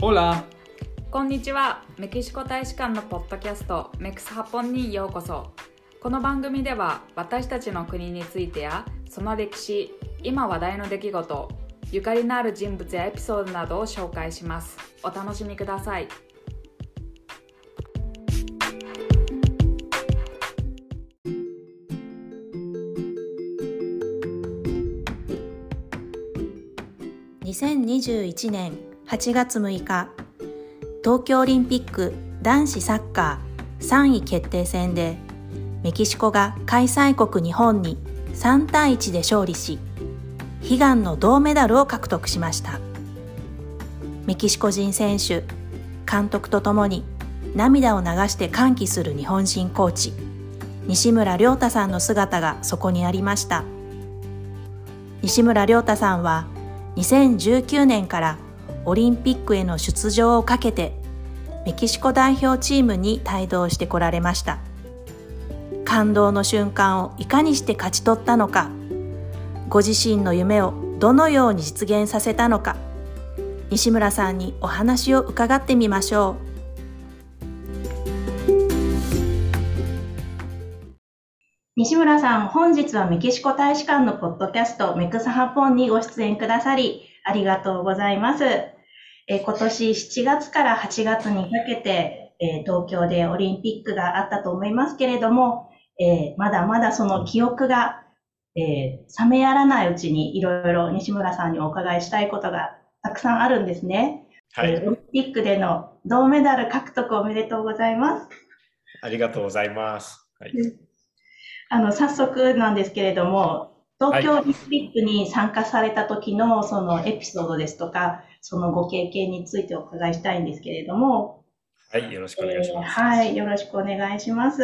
Hola! こんにちは。メキシコ大使館のポッドキャストメクスハポンにようこそ。この番組では私たちの国についてやその歴史今話題の出来事ゆかりのある人物やエピソードなどを紹介します。お楽しみください。2021年8月6日。東京オリンピック男子サッカー3位決定戦でメキシコが開催国日本に3対1で勝利し悲願の銅メダルを獲得しました。メキシコ人選手監督とともに涙を流して歓喜する日本人コーチ西村亮太さんの姿がそこにありました。西村亮太さんは2019年からオリンピックへの出場をかけてメキシコ代表チームに帯同してこられました感動の瞬間をいかにして勝ち取ったのかご自身の夢をどのように実現させたのか西村さんにお話を伺ってみましょう西村さん、本日はメキシコ大使館のポッドキャストメクスハポンにご出演くださり、ありがとうございます。え今年7月から8月にかけて、え東京でオリンピックがあったと思いますけれども、えまだまだその記憶が、え冷めやらないうちにいろいろ西村さんにお伺いしたいことがたくさんあるんですね。はい、えオリンピックでの銅メダル獲得おめでとうございます。ありがとうございます。はいあの、早速なんですけれども、東京オリンピックに参加された時のそのエピソードですとか、そのご経験についてお伺いしたいんですけれども。はい、よろしくお願いします。えー、はい、よろしくお願いします。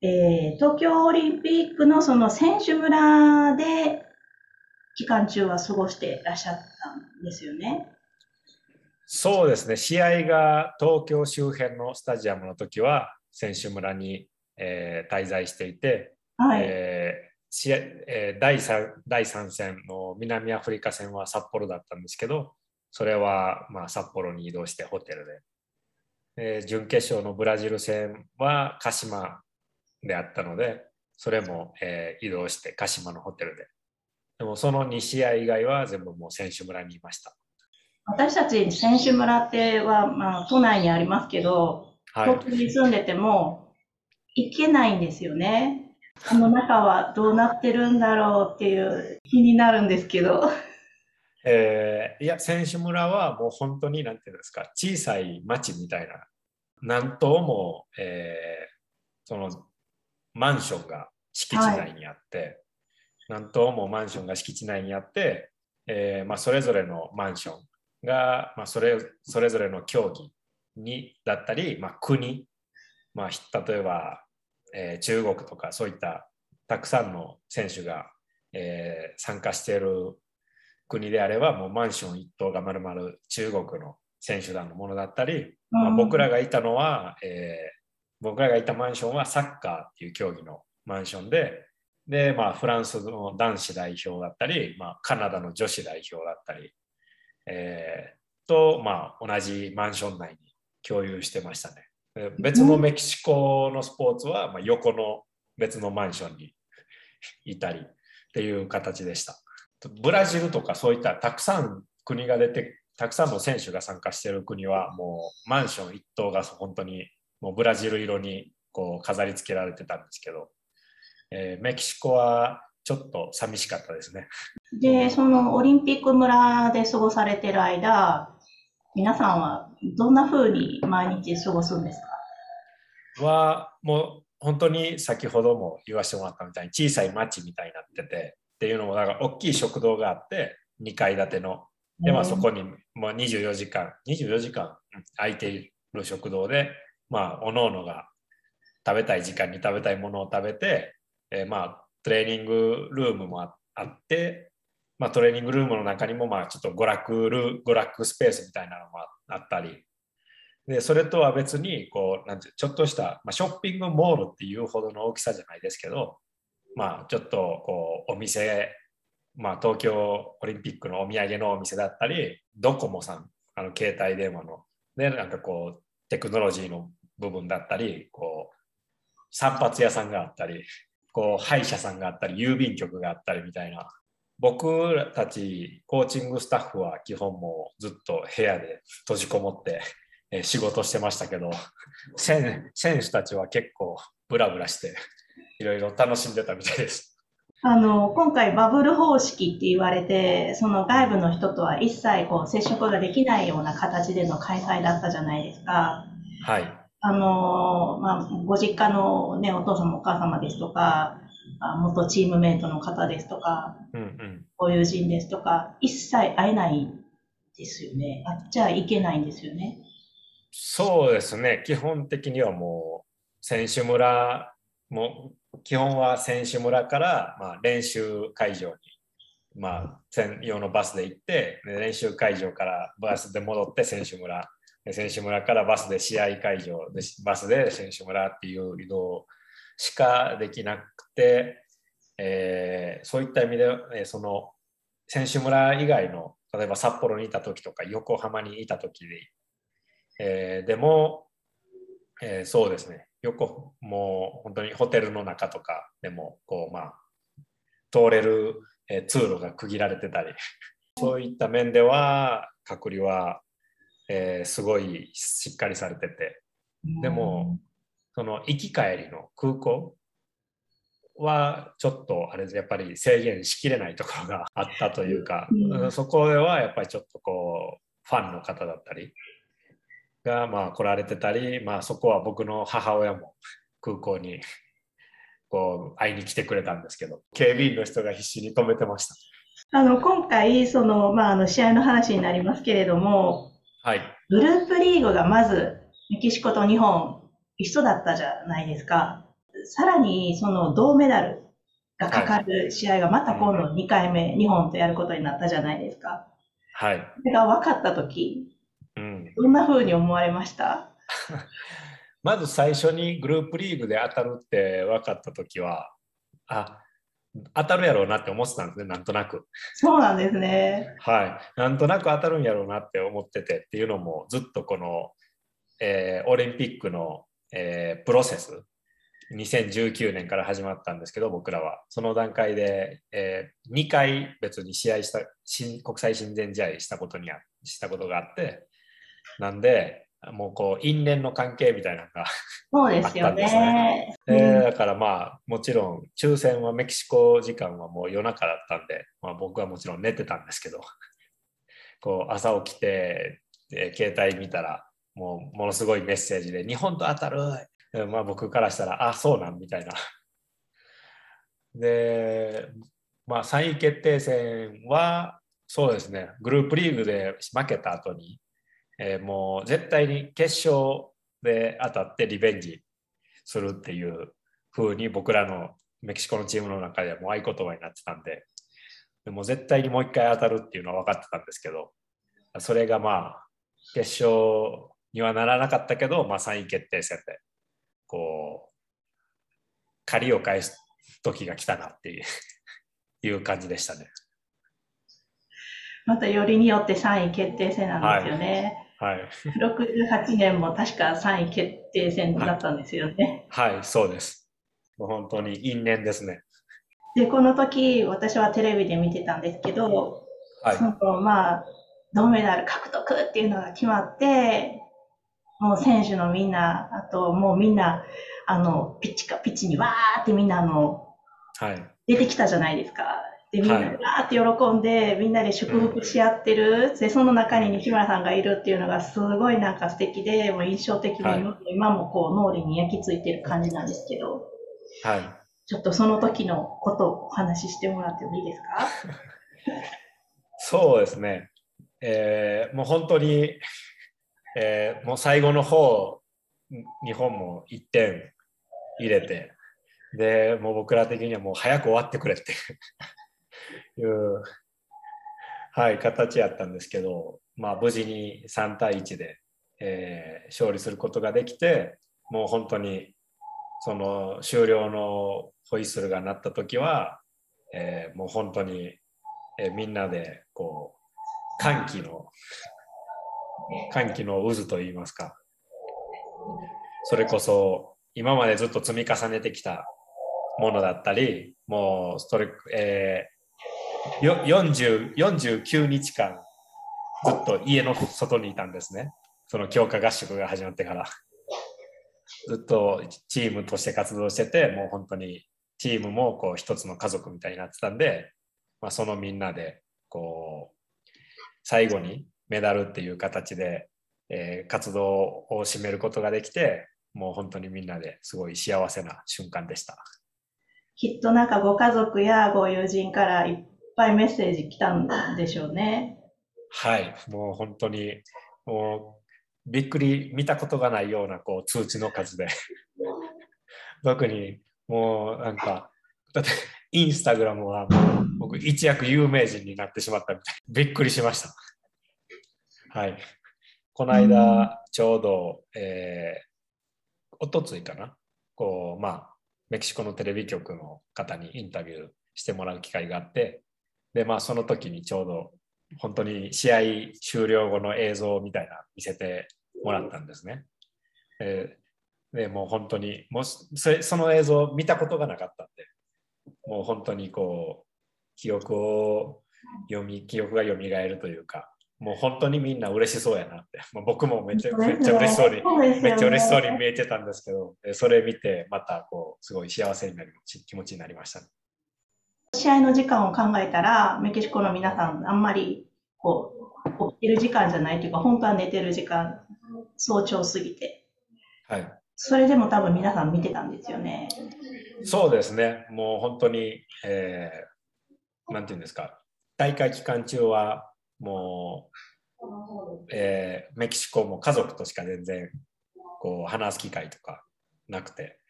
えー、東京オリンピックのその選手村で期間中は過ごしていらっしゃったんですよね。そうですね、試合が東京周辺のスタジアムの時は選手村にえー、滞在していて、はいえー試合えー、第 3, 第3戦の南アフリカ戦は札幌だったんですけどそれはまあ札幌に移動してホテルで、えー、準決勝のブラジル戦は鹿島であったのでそれも、えー、移動して鹿島のホテルででもその2試合以外は全部もう選手村にいました私たち選手村っては、まあ、都内にありますけど、東京に住んでてもいけないんですよね。この中はどうなってるんだろうっていう気になるんですけど。えー、いや、選手村はもう本当に、なんていうんですか、小さい町みたいな、なんとも、えー、そのマンションが敷地内にあって、はい、なんともマンションが敷地内にあって、えーまあ、それぞれのマンションが、まあ、それそれぞれの競技にだったり、まあ、国、まあ、例えばえー、中国とかそういったたくさんの選手が、えー、参加している国であればもうマンション一棟がまるまる中国の選手団のものだったり、まあ、僕らがいたのは、えー、僕らがいたマンションはサッカーっていう競技のマンションでで、まあ、フランスの男子代表だったり、まあ、カナダの女子代表だったり、えー、と、まあ、同じマンション内に共有してましたね。別のメキシコのスポーツは、まあ、横の別のマンションにいたりっていう形でした。ブラジルとかそういったたくさん国が出てたくさんの選手が参加している国はもうマンション一棟が本当にもうブラジル色にこう飾り付けられてたんですけど、えー、メキシコはちょっと寂しかったですね。で、そのオリンピック村で過ごされてる間、皆さんはどんな風に毎日過ごすんですか？はもう本当に先ほども言わせてもらったみたいに小さい町みたいになっててっていうのもだから大きい食堂があって2階建ての。で、まあ、そこにもう24時間24時間空いている食堂でまあおのおのが食べたい時間に食べたいものを食べて、えー、まあトレーニングルームもあってまあ、トレーニングルームの中にもまあちょっと娯楽ル娯楽スペースみたいなのもあったり。でそれとは別にこうなんてちょっとした、まあ、ショッピングモールっていうほどの大きさじゃないですけど、まあ、ちょっとこうお店、まあ、東京オリンピックのお土産のお店だったりドコモさんあの携帯電話の。で、なんかこう、テクノロジーの部分だったり、こう、散髪屋さんがあったり、こう、歯医者さんがあったり、郵便局があったりみたいな。僕たちコーチングスタッフは基本もうずっと部屋で閉じこもって仕事してましたけど 選手たちは結構ブラブラしていろいろ楽しんでたみたいです。あの、今回バブル方式って言われて、その外部の人とは一切こう接触ができないような形での開催だったじゃないですか。はい。あの、まあ、ご実家のね、お父様お母様ですとか、元チームメイトの方ですとか、うんうん、ご友人ですとか、一切会えないですよね。あっちゃいけないんですよね。そうですね。基本的にはもう、選手村もう基本は選手村から、まあ、練習会場に、まあ、専用のバスで行って練習会場からバスで戻って選手村。選手村からバスで試合会場でバスで選手村っていう移動しかできなくて、えー、そういった意味で、えー、その選手村以外の例えば札幌にいた時とか横浜にいた時で、えー、でも、えー、そうですね。横もう本当にホテルの中とかでもこうまあ通れる、えー、通路が区切られてたり。そういった面では隔離は、えー、すごいしっかりされてて。でもその行き帰りの空港はちょっとあれやっぱり制限しきれないところがあったというか、うん、そこではやっぱりちょっとこうファンの方だったりがまあ来られてたり、まあ、そこは僕の母親も空港に こう会いに来てくれたんですけど警備員の人が必死に止めてましたあの今回その、まあ、あの試合の話になりますけれども、はい、グループリーグがまずメキシコと日本一緒だったじゃないですかさらにその銅メダルがかかる試合がまた今度2回目、日本とやることになったじゃないですか。はい。それが分かったとき、うん、どんなふうに思われました？まず最初にグループリーグで当たるって分かったときは、あ当たるやろうなって思ってたんですね、なんとなく。そうなんですね。はい。なんとなく当たるんやろうなって思っててっていうのも、ずっとこの、えー、オリンピックの、えー、プロセス、2019年から始まったんですけど、僕らは。その段階で、えー、2回別に試合した、国際親善試合したことにしたことがあって、なんで、もうこう因縁の関係みたいなのがそうですよね。えー、だからまあもちろん抽選はメキシコ時間はもう夜中だったんで、まあ、僕はもちろん寝てたんですけど こう朝起きて、えー、携帯見たらもうものすごいメッセージで「日本と当たる!」まあ僕からしたら「あそうなん」みたいな。でまあ3位決定戦はそうですねグループリーグで負けた後にえー、もう絶対に決勝で当たってリベンジするっていう風に僕らのメキシコのチームの中ではもう合言葉になってたんで、でも絶対にもう一回当たるっていうのは分かってたんですけど、それがまあ、決勝にはならなかったけど、まあ3位決定戦で、こう、借りを返す時が来たなっていう いう感じでしたね。またよりによって3位決定戦なんですよね。はい。68年も確か3位決定戦だったんですよね。はい、はい、そうです。本当に因縁ですね。で、この時、私はテレビで見てたんですけど、はい、そのまあ、銅メダル獲得っていうのが決まって、もう選手のみんな、あともうみんな、あの、ピッチかピッチにわーってみんなあの、はい、出てきたじゃないですか。で、みんなでわーって喜んで、みんなで祝福し合ってる、うん、で、その中に西村さんがいるっていうのがすごいなんか素敵で、もう印象的で、はい、今もこう脳裏に焼き付いてる感じなんですけど、はい。ちょっとその時のことをお話ししてもらってもいいですか？そうですね。えー、もう本当に、えー、もう最後の方、日本も1点入れて、で、もう僕ら的にはもう早く終わってくれって いう、はい、形やったんですけど、まあ、無事に3対1で、えー、勝利することができて、もう本当にその終了のホイッスルが鳴った時は、えー、もう本当に、えー、みんなでこう歓喜の歓喜の渦といいますか、それこそ今までずっと積み重ねてきたものだったり、もうそれ、えー、40 49日間ずっと家の外にいたんですね。その強化合宿が始まってから。ずっとチームとして活動してて、もう本当にチームもこう一つの家族みたいになってたんで、まあ、そのみんなでこう最後にメダルっていう形で、えー、活動を締めることができて、もう本当にみんなですごい幸せな瞬間でした。きっとなんかご家族やご友人からいっぱいメッセージ来たんでしょうね。はい、もう本当にもうびっくり見たことがないようなこう通知の数で。特にもうなんかだってインスタグラムはもう僕一躍有名人になってしまったみたい。びっくりしました。はい。この間ちょうど、えー、おとついかな？こうまあメキシコのテレビ局の方にインタビューしてもらう機会があってでまあその時にちょうど本当に試合終了後の映像みたいな見せてもらったんですね。えー、でもう本当にもそその映像見たことがなかったんでもう本当にこう記憶を読み記憶が蘇るというかもう本当にみんな嬉しそうやなって、まあ、僕もめっちゃめっちゃ嬉しそうに、ね、めっちゃ嬉しそうに見えてたんですけどそれ見てまたこうすごい幸せになる気持ちになりました、ね、試合の時間を考えたらメキシコの皆さんあんまりこう起きてる時間じゃないというか本当は寝てる時間早朝すぎて、はい、それでも多分皆さん見てたんですよね。そうですね。もう本当に、えー、なんていうんですか。大会期間中はもう、えー、メキシコも家族としか全然こう話す機会とかなくて、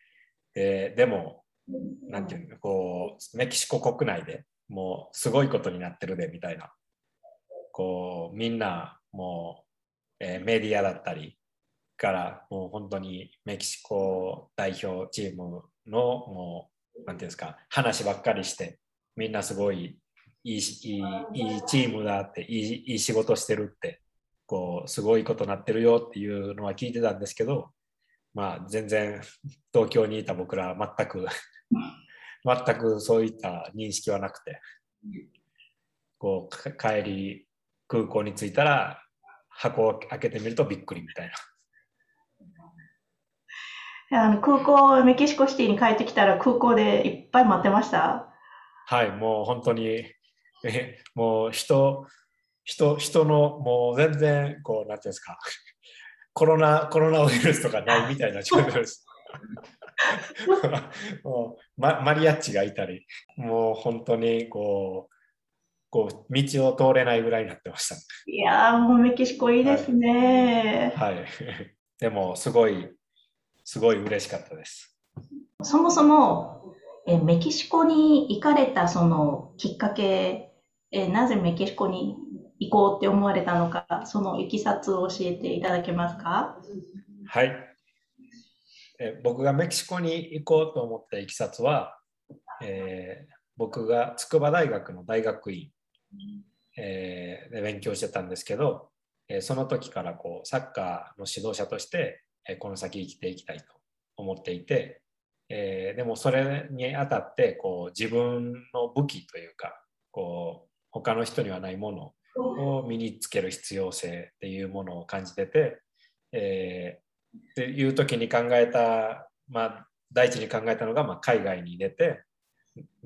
えー、でもなんていうのこうメキシコ国内でもうすごいことになってるでみたいな。こうみんなもう、えー、メディアだったりからもう本当にメキシコ代表チームのもうなんていうんですか話ばっかりしてみんなすごいいいいいチームだっていいいい仕事してるってこうすごいことになってるよっていうのは聞いてたんですけどまあ全然東京にいた僕ら全く全くそういった認識はなくてこう帰り空港に着いたら箱を開けてみるとびっくりみたいな。あの空港、メキシコシティに帰ってきたら空港でいっぱい待ってました？はい、もう本当にえもう人人人のもう全然こうなんていうんですかコロナコロナウイルスとかないみたいな状況です。もうママリアッチがいたりもう本当にこうこう道を通れないぐらいになってました。いやもうメキシコいいですね。はい、はい、でもすごいすごい嬉しかったです。そもそもえメキシコに行かれたそのきっかけえー、なぜメキシコに行こうって思われたのか、そのいきさつを教えていただけますか？はい。え僕がメキシコに行こうと思ったいきさつは、えー、僕が筑波大学の大学院、えー、で勉強してたんですけど、え、その時からこうサッカーの指導者として、えこの先生きていきたいと思っていて、えでもそれにあたってこう自分の武器というかこう他の人にはないものを身につける必要性っていうものを感じてて、え、っていう時に考えた、まあ、第一に考えたのが、まあ、海外に出て、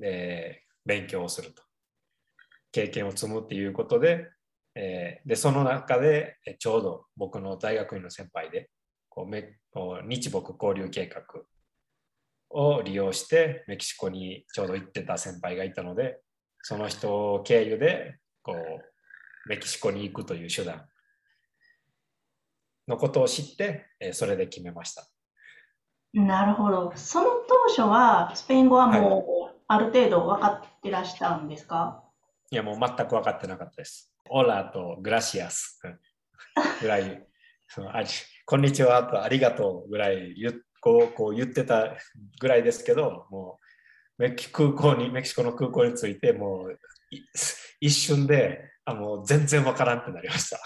えー、勉強をすると。経験を積むっていうことで,、えー、でその中でちょうど僕の大学院の先輩でこうめこう日木交流計画を利用してメキシコにちょうど行ってた先輩がいたのでその人経由でこうメキシコに行くという手段のことを知って、えそれで決めました。なるほど。その当初はスペイン語はもうある程度分かってらしたんですか、はい、いやもう全く分かってなかったです。オラとグラシアスぐらい、そのあこんにちはとありがとうぐらい言こうこう言ってたぐらいですけど、もメキ空港に、メキシコの空港に着いて、もう一瞬で、あの全然わからんってなりました。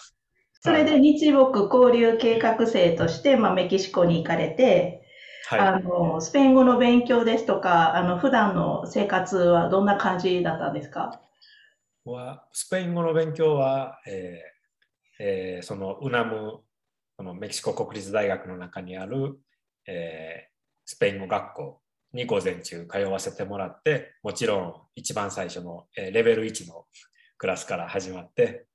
それで日木交流計画生として、まあ、メキシコに行かれて、はい。あの、スペイン語の勉強ですとか、あの、普段の生活はどんな感じだったんですか？はスペイン語の勉強は、えーえーそのウナムそのメキシコ国立大学の中にある、えースペイン語学校に午前中通わせてもらってもちろん一番最初の、えーレベル1のクラスから始まって、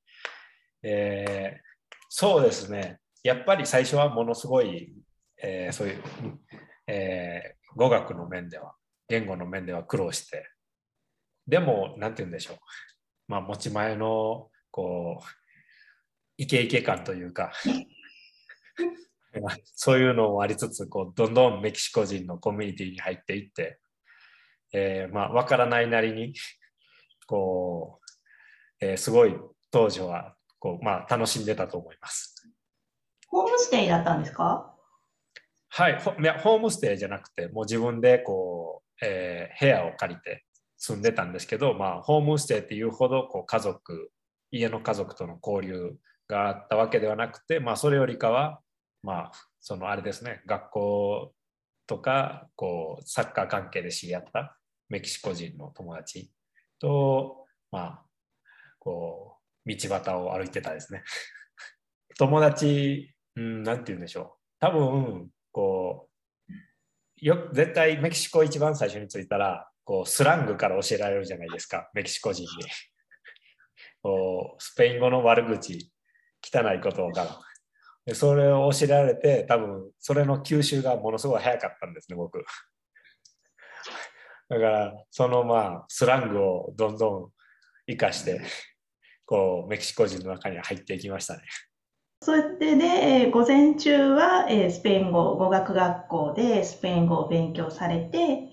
えーそうですね。やっぱり最初はものすごい、えーそういう、えー語学の面では言語の面では苦労してでも何て言うんでしょう。まあ、持ち前のこうイケイケ感というか そういうのもありつつこうどんどんメキシコ人のコミュニティに入っていって、えーまあ、分からないなりにこう、えーすごい当時はこう、まあ、楽しんでたと思います。ホームステイだったんですか？はい、ほいやホームステイじゃなくてもう自分でこう、えー部屋を借りて住んでたんですけど、まあ、ホームステイっていうほどこう家族家の家族との交流があったわけではなくて、まあ、それよりかは、まあ、そのあれですね学校とかこうサッカー関係で知り合ったメキシコ人の友達と、まあ、こう道端を歩いてたですね。友達、うん、なんて言うんでしょう。多分、こう、よ絶対メキシコ一番最初に着いたら、こうスラングから教えられるじゃないですか、メキシコ人に。こうスペイン語の悪口、汚いことから。でそれを教えられて、多分それの吸収がものすごい早かったんですね、僕。だから、そのまあ、スラングをどんどん生かして、こう、メキシコ人の中に入っていきましたね。それで、で、えー午前中は、えースペイン語語学学校でスペイン語を勉強されて、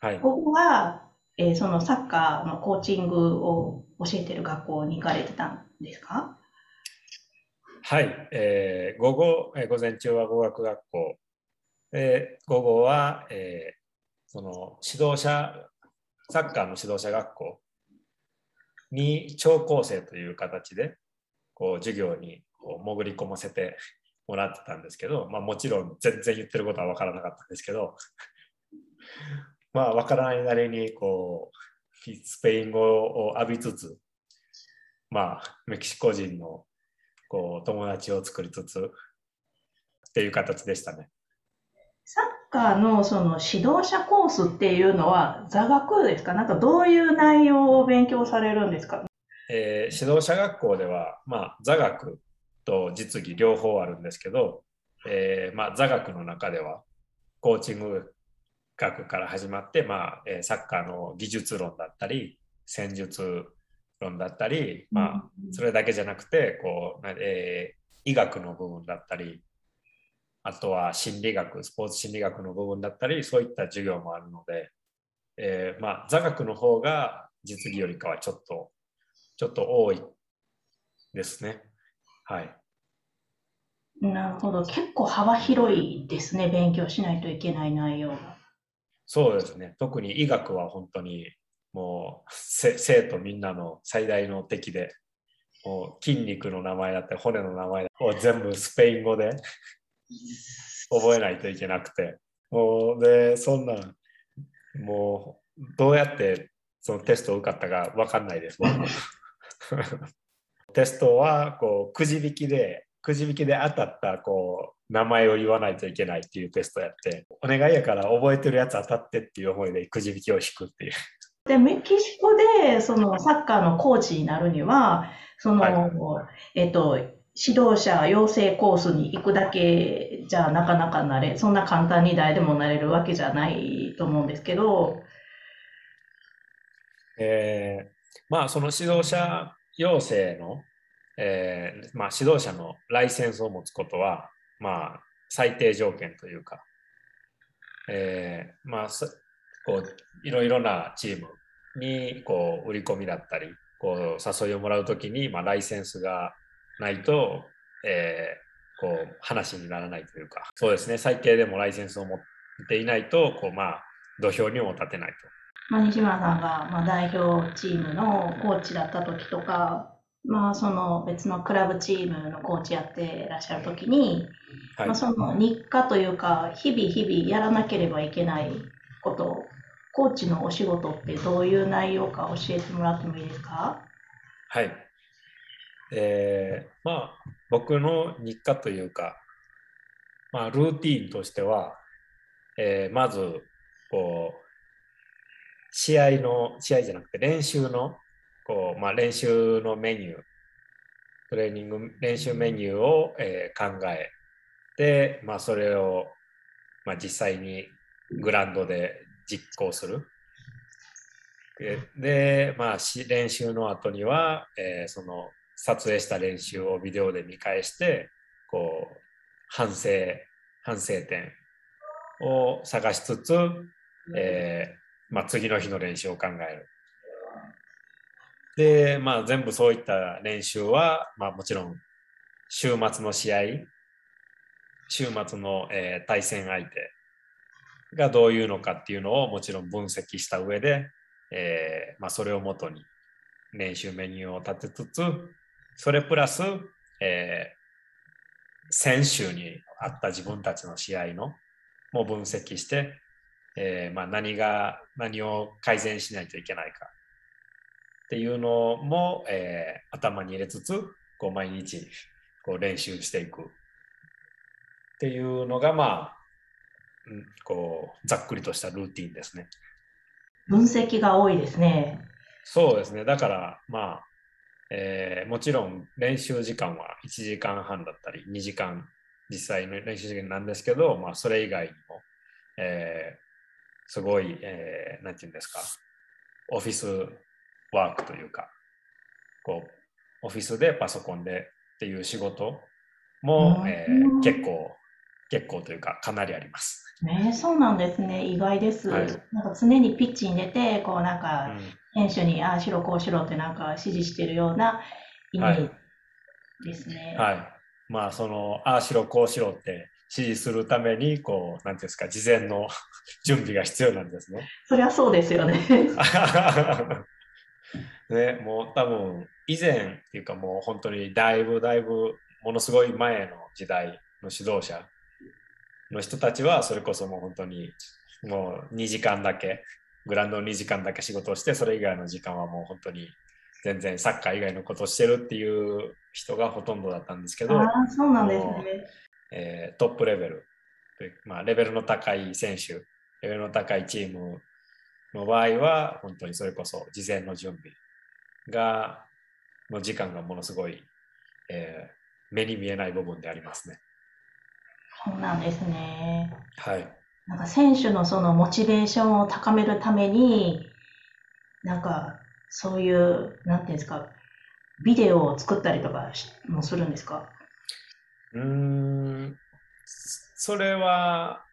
はい。午後は、えーそのサッカーのコーチングを教えてる学校に行かれてたんですか？はい、えー午後、えー午前中は語学学校、えー午後は、えーその指導者、サッカーの指導者学校に聴講生という形でこう授業にこう潜り込ませてもらってたんですけど、まあ、もちろん全然言ってることは分からなかったんですけど、まあ分からないなりにこうスペイン語を浴びつつ、まあ、メキシコ人のこう友達を作りつつっていう形でしたね。サッカーのその指導者コースっていうのは座学ですか？なんかどういう内容を勉強されるんですか？えー指導者学校では、まあ、座学と実技両方あるんですけど、えーまあ、座学の中ではコーチング学から始まって、まあえーサッカーの技術論だったり戦術論だったり、まあ、それだけじゃなくてこう、なえー医学の部分だったりあとは心理学スポーツ心理学の部分だったりそういった授業もあるので、えーまあ、座学の方が実技よりかはちょっとちょっと多いですね。はい。なるほど。結構幅広いですね。勉強しないといけない内容が。そうですね。特に医学は本当にもうせ生徒みんなの最大の敵で、もう筋肉の名前だって骨の名前を全部スペイン語で覚えないといけなくて、もうで、そんなん、もうどうやってそのテストを受かったか分かんないです。テストはこうくじ引きで、くじ引きで当たったこう名前を言わないといけないっていうテストやって、お願いやから覚えてるやつ当たってっていう思いでくじ引きを引くっていう。で、メキシコでそのサッカーのコーチになるには、その、はえっと、指導者養成コースに行くだけじゃなかなかなれ、そんな簡単に誰でもなれるわけじゃないと思うんですけど、えーまあその指導者養成の、えーまあ、指導者のライセンスを持つことは、まあ、最低条件というか、えーまあ、こういろいろなチームにこう売り込みだったりこう誘いをもらうときに、まあ、ライセンスがないと、えーこう話にならないというかそうですね最低でもライセンスを持っていないとこう、まあ、土俵にも立てないと。まあ、西村さんが、まあ、代表チームのコーチだった時とか、まあ、その別のクラブチームのコーチやってらっしゃるときに、はいまあ、その日課というか、日々日々やらなければいけないこと、コーチのお仕事ってどういう内容か教えてもらってもいいですか？はい。えーまあ、僕の日課というか、まあ、ルーティンとしては、えーまず、こう、試合の、試合じゃなくて練習の、こう、まあ、練習のメニュー、トレーニング、練習メニューを、えー考えて、まあ、それを、まあ、実際にグラウンドで実行する。で、まあ、練習の後には、えーその撮影した練習をビデオで見返してこう反省反省点を探しつつ、えーまあ、次の日の練習を考える。で、まあ、全部そういった練習は、まあ、もちろん週末の試合週末の、えー対戦相手がどういうのかっていうのをもちろん分析した上で、えーまあ、それをもとに練習メニューを立てつつそれプラス、えー先週にあった自分たちの試合のも分析して、えーまあ、何が何を改善しないといけないかっていうのも、えー頭に入れつつこう毎日こう練習していくっていうのがまあ、うん、こうざっくりとしたルーティンですね。分析が多いですね。そうですね。だから、まあ、えーもちろん練習時間は1時間半だったり、2時間、実際の練習時間なんですけど、まあ、それ以外にも、えーすごい、えーなんていうんですか、オフィスワークというか、こう、オフィスでパソコンでっていう仕事も、うんえー結構、結構というか、かなりあります。ね、そうなんですね。意外です。はいなんか常にピッチに出て、こうなんうかん選手にああしろこうしろってなんか指示してるようなイメージですね。はい。まあ、その、ああしろ、こうしろって指示するために、こう、なんていうんですか、事前の 準備が必要なんですね。そりゃそうですよね。ね、もう多分、以前っていうかもう本当にだいぶだいぶ、ものすごい前の時代の指導者の人たちは、それこそもう本当に、もう2時間だけ、グラウンド2時間だけ仕事をして、それ以外の時間はもう本当に全然サッカー以外のことをしてるっていう人がほとんどだったんですけど、そうなんですね。えートップレベルまあ、レベルの高い選手、レベルの高いチームの場合は、本当にそれこそ事前の準備が、の時間がものすごい、えー目に見えない部分でありますね。そうなんですね。はい。なんか選手のそのモチベーションを高めるために、なんかそういう、なんていうんですか、ビデオを作ったりとかもするんですか？うん、それは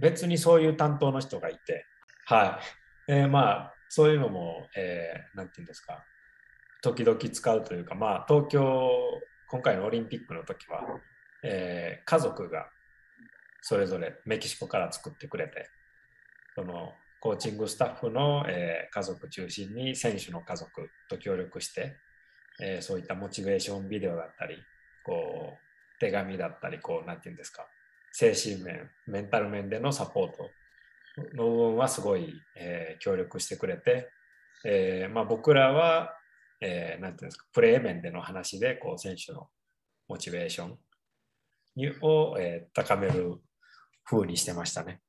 別にそういう担当の人がいて、はい。えーまあ、そういうのも、えーなんていうんですか、時々使うというか、まあ、東京、今回のオリンピックの時は、えー家族がそれぞれメキシコから作ってくれて、そのコーチングスタッフの、えー家族中心に選手の家族と協力して、えーそういったモチベーションビデオだったり、こう、手紙だったり、こう、なんていうんですか、精神面、メンタル面でのサポートの部分はすごい、えー協力してくれて、えまあ、僕らは、えーていうんですか、プレー面での話で、こう、選手のモチベーションを、え高める風にしてましたね。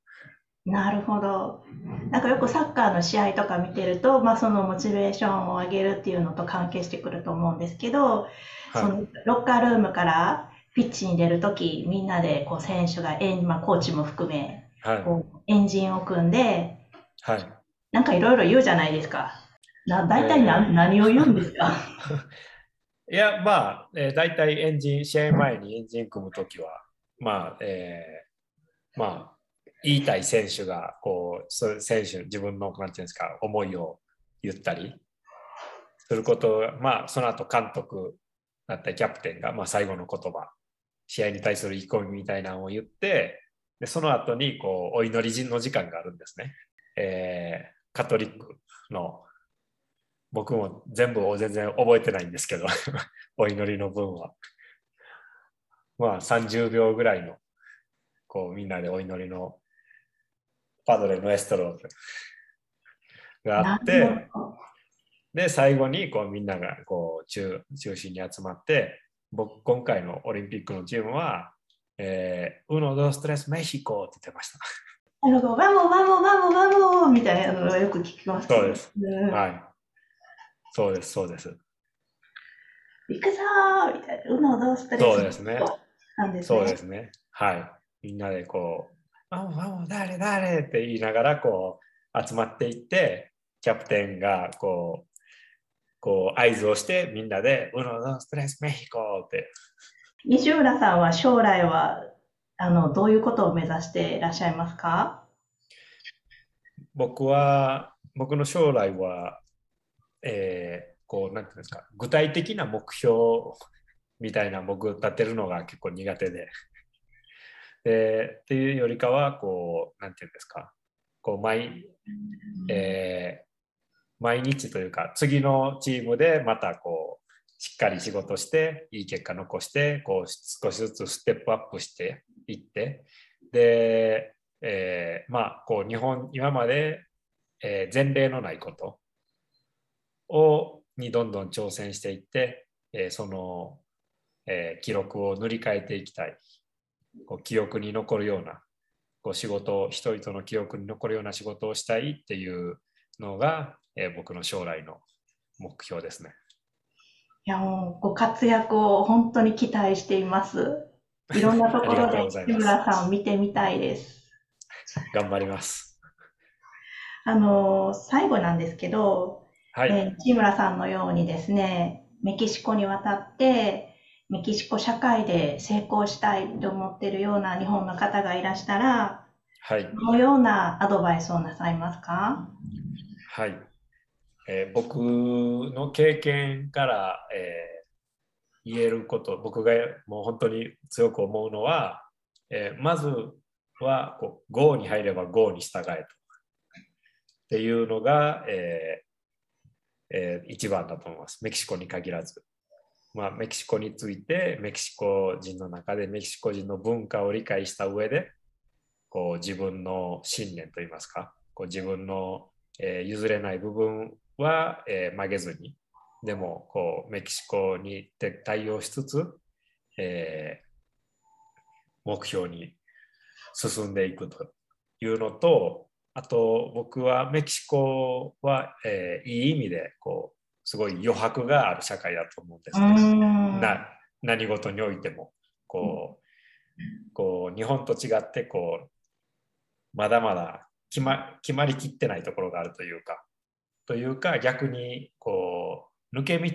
なるほど。なんかよくサッカーの試合とか見てると、まあ、そのモチベーションを上げるっていうのと関係してくると思うんですけど、そはのロッカールームからピッチに出るとき、みんなでこう選手がまあ、コーチも含め、い。はい。こうエンジンを組んで、はい。なんかいろいろ言うじゃないですか。な大体な、えー何を言うんですか？いや、まあ、えー、大体エンジン、試合前にエンジン組むときは、まあ、えーまあ、言いたい選手が、こう、選手、自分の、なんていうんですか、思いを言ったりすること、まあ、その後監督だったり、キャプテンが、まあ、最後の言葉、試合に対する意気込みみたいなのを言って、でその後に、こう、お祈りの時間があるんですね。えーカトリックの僕も全部を全然覚えてないんですけど、お祈りの分は。まあ30秒ぐらいの、こうみんなでお祈りのパドレ・ノエストロがあって、で、最後にこうみんながこう中中心に集まって、僕、今回のオリンピックのチームは、えー、ウノ・ドストレス・メヒコって言ってました。なるほど、ワモワモワモワモみたいなのがよく聞きます、そうです。うんはい。そうです、そうです。行くぞーみたいな、うのどうストレスそうですね。なんですね。そうですね。はい。みんなでこう、あもあもう誰誰って言いながらこう集まっていって、キャプテンがこう、こう合図をしてみんなで、ウノドストレスメヒコって。西村さんは将来はあのどういうことを目指していらっしゃいますか？僕は、僕の将来は、えーこう、なんていうんですか、具体的な目標みたいな僕立てるのが結構苦手で。でっていうよりかは、こう、なんていうんですか、こう毎、えー毎日というか次のチームでまたこうしっかり仕事していい結果残してこう少しずつステップアップしていってで、えーまあこう日本今まで、えー前例のないことをにどんどん挑戦していって、えーその、えー記録を塗り替えていきたいこう記憶に残るようなこう仕事を人々の記憶に残るような仕事をしたいっていうのが、えー僕の将来の目標ですね。いやもうご活躍を本当に期待しています。いろんなところでございます西村さんを見てみたいです。頑張ります。あの最後なんですけど、はい。えー西村さんのようにですね、メキシコに渡って、メキシコ社会で成功したいと思っているような日本の方がいらしたら、はい。どのようなアドバイスをなさいますか？はい。えー僕の経験から、えー言えること、僕がもう本当に強く思うのは、えーまずはこう GO に入れば GO に従えと。っていうのが、えーえー一番だと思います。メキシコに限らず。まあ、メキシコについてメキシコ人の中でメキシコ人の文化を理解した上でこう自分の信念といいますかこう自分の、えー譲れない部分は、えー曲げずにでもこうメキシコに対応しつつ、えー目標に進んでいくというのとあと僕はメキシコは、えーいい意味でこうすごい余白がある社会だと思うんですうね。んな何事においてもこうこう日本と違ってこうまだまだ決ま決まりきってないところがあるというかというか逆にこう抜け道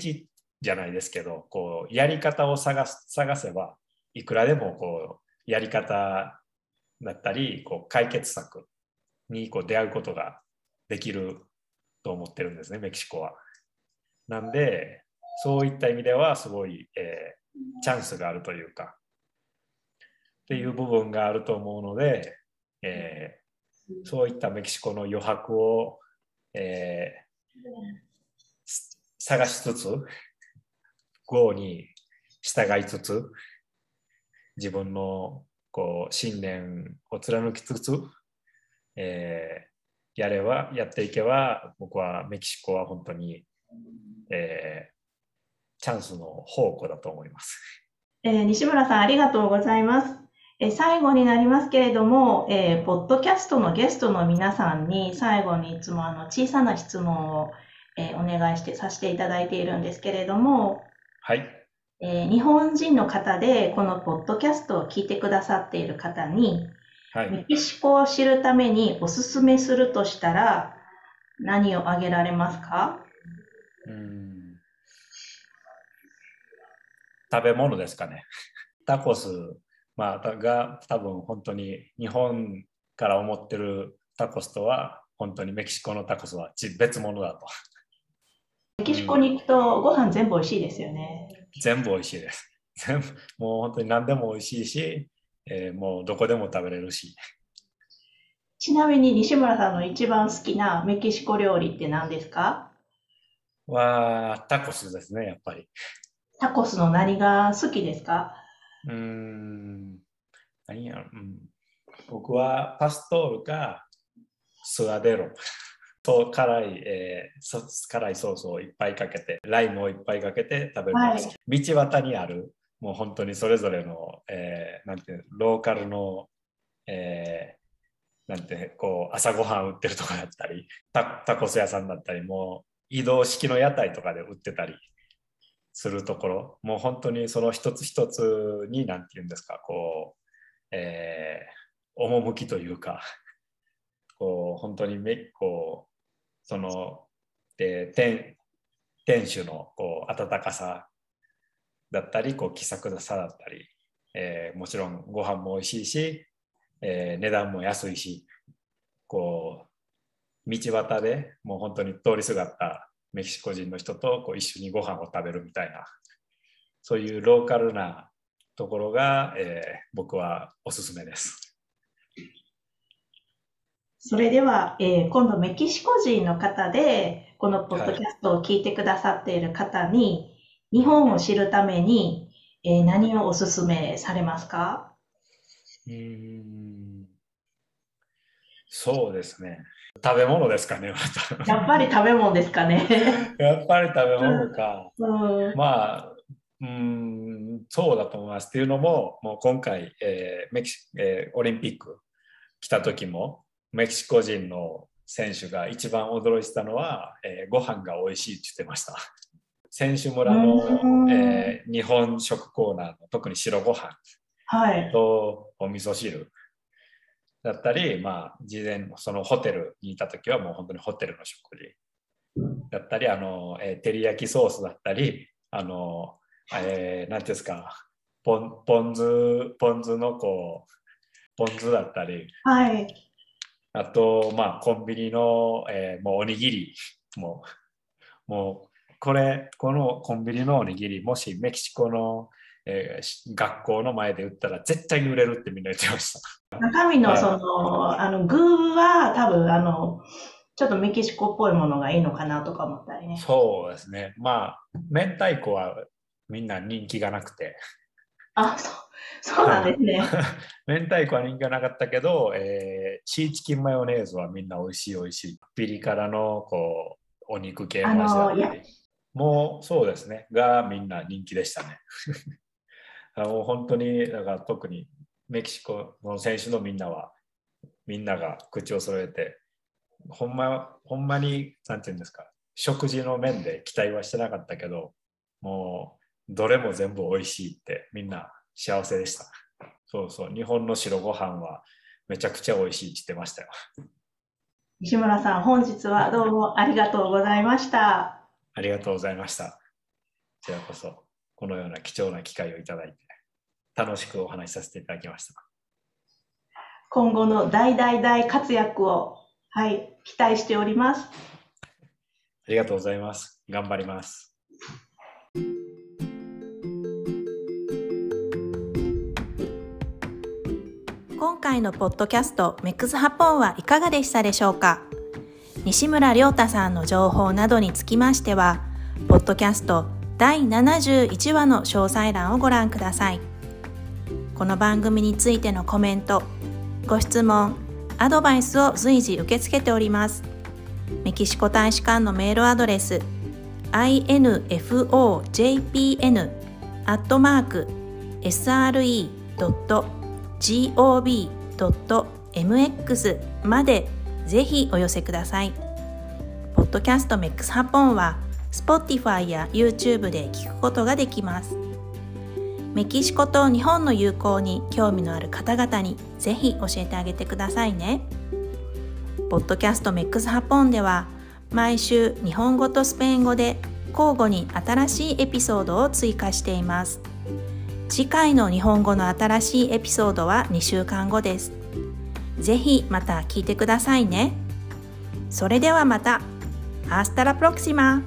じゃないですけどこうやり方を探す探せばいくらでもこうやり方だったりこう解決策にこう出会うことができると思ってるんですねメキシコは。なんでそういった意味ではすごい、えーチャンスがあるというかっていう部分があると思うので、えーそういったメキシコの余白を、えー探しつつ GO に従いつつ自分のこう信念を貫きつつ、えーやればやっていけば僕はメキシコは本当に、えーチャンスの宝庫だと思います。えー西村さん、ありがとうございます。えー最後になりますけれども、えーポッドキャストのゲストの皆さんに最後にいつもあの小さな質問を、えーお願いしてさせていただいているんですけれども、はい。えー日本人の方でこのポッドキャストを聞いてくださっている方に、はい。メキシコを知るためにおすすめするとしたら何を挙げられますか？うん食べ物ですかね。タコス、まあ、たが多分本当に日本から思ってるタコスとは本当にメキシコのタコスはち別物だと。メキシコに行くとご飯全部美味しいですよね。全部美味しいです。全部もう本当に何でも美味しいし、えーもうどこでも食べれるし。ちなみに西村さんの一番好きなメキシコ料理って何ですか？はタコスですね、やっぱり。タコスの何が好きですか？うーん。何やろ、うん。僕はパストールかスワデロ。と辛い、えーそ辛いソースをいっぱいかけて、ライムをいっぱいかけて食べるのが好き。道端にある、もう本当にそれぞれの、えーなんていうのローカルの、えーなんてこう朝ごはん売ってるとかだったりタタコス屋さんだったりもう移動式の屋台とかで売ってたりするところ。もう本当にその一つ一つに何て言うんですかこう、えー趣というかこう本当にめこうそので店店主のこう温かさだったりこう気さくさだったり、えーもちろんご飯も美味しいし、えー値段も安いしこう道端でもう本当に通りすがったメキシコ人の人とこう一緒にご飯を食べるみたいなそういうローカルなところが、えー僕はおすすめです。それでは、えー今度メキシコ人の方で、このポッドキャストを聞いてくださっている方に、日本を知るために、えー何をおすすめされますか？うーんそうですね。食べ物ですかね、また。やっぱり食べ物ですかね。やっぱり食べ物か。うん、まあ、うーん、そうだと思います。っていうのも、もう今回、えーメキシえーオリンピック来た時も、メキシコ人の選手が一番驚いてたのは、えーご飯が美味しいって言ってました。選手村のう、んえー日本食コーナーの特に白ご飯はい。とお味噌汁だったり、まあ、事前そのホテルにいた時はもう本当にホテルの食事だったり、あの、えー照り焼きソースだったり、あの、えーなんていうんですか、ポンポン酢、ポン酢のこう、ポン酢だったり、はい。あと、まあ、コンビニの、えーもうおにぎり、もう、もう、これ、このコンビニのおにぎり、もしメキシコの、えーし学校の前で売ったら絶対に売れるってみんな言ってました。中身のはいその、あの、具は多分、あの、ちょっとメキシコっぽいものがいいのかなとか思ったりね。そうですね。まあ、明太子はみんな人気がなくて、あ、そう、そうなんですね。明太子は人気がなかったけど、えーシーチキンマヨネーズはみんな美味しい美味しい。ピリ辛のこうお肉系の味だったり。もうそうですね。がみんな人気でしたね。あの本当に、だから特にメキシコの選手のみんなは、みんなが口を揃えて、ほんま、ほんまに、なんていうんですか、食事の面で期待はしてなかったけど、もう、どれも全部美味しいって、みんな幸せでした。そうそう、日本の白ご飯はめちゃくちゃ美味しいって言ってましたよ。西村さん、本日はどうもありがとうございました。ありがとうございました。こちらこそ、このような貴重な機会をいただいて、楽しくお話しさせていただきました。今後の大大大活躍を、はい、期待しております。ありがとうございます。頑張ります。今回のポッドキャストメックスハポンはいかがでしたでしょうか？西村亮太さんの情報などにつきましては、ポッドキャスト第71話の詳細欄をご覧ください。この番組についてのコメント、ご質問、アドバイスを随時受け付けております。メキシコ大使館のメールアドレス infojpn アットマーク sre.gov.mx までぜひお寄せください。ポッドキャストメックスハポンは Spotify や YouTube で聞くことができます。メキシコと日本の友好に興味のある方々にぜひ教えてあげてくださいね。ポッドキャストメックスハポンでは毎週日本語とスペイン語で交互に新しいエピソードを追加しています。次回の日本語の新しいエピソードは2週間後です。ぜひまた聞いてくださいね。それではまた。Hasta la próxima!